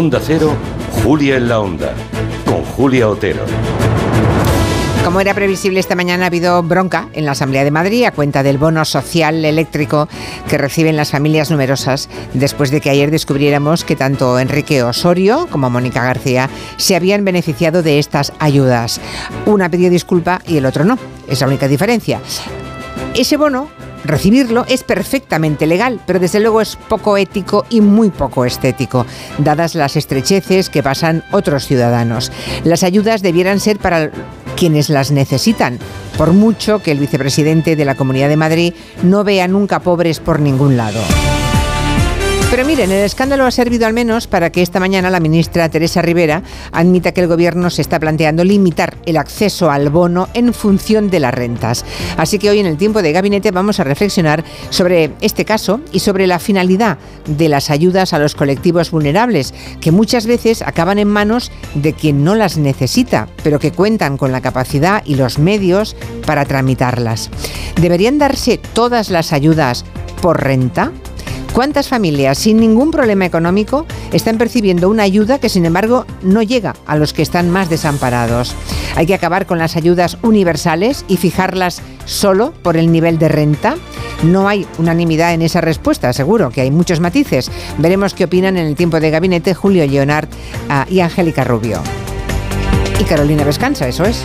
Onda Cero, Julia en la Onda, con Julia Otero. Como era previsible, esta mañana ha habido bronca en la Asamblea de Madrid a cuenta del bono social eléctrico que reciben las familias numerosas después de que ayer descubriéramos que tanto Enrique Osorio como Mónica García se habían beneficiado de estas ayudas. Una pidió disculpa y el otro no. Es la única diferencia. Ese bono Recibirlo es perfectamente legal, pero desde luego es poco ético y muy poco estético, dadas las estrecheces que pasan otros ciudadanos. Las ayudas debieran ser para quienes las necesitan, por mucho que el vicepresidente de la Comunidad de Madrid no vea nunca pobres por ningún lado. Pero miren, el escándalo ha servido al menos para que esta mañana la ministra Teresa Rivera admita que el gobierno se está planteando limitar el acceso al bono en función de las rentas. Así que hoy en el tiempo de gabinete vamos a reflexionar sobre este caso y sobre la finalidad de las ayudas a los colectivos vulnerables, que muchas veces acaban en manos de quien no las necesita, pero que cuentan con la capacidad y los medios para tramitarlas. ¿Deberían darse todas las ayudas por renta? ¿Cuántas familias sin ningún problema económico están percibiendo una ayuda que sin embargo no llega a los que están más desamparados? Hay que acabar con las ayudas universales y fijarlas solo por el nivel de renta. No hay unanimidad en esa respuesta, seguro que hay muchos matices. Veremos qué opinan en el tiempo de gabinete Julio Leonard ah, y Angélica Rubio. Y Carolina Vescanza, eso es.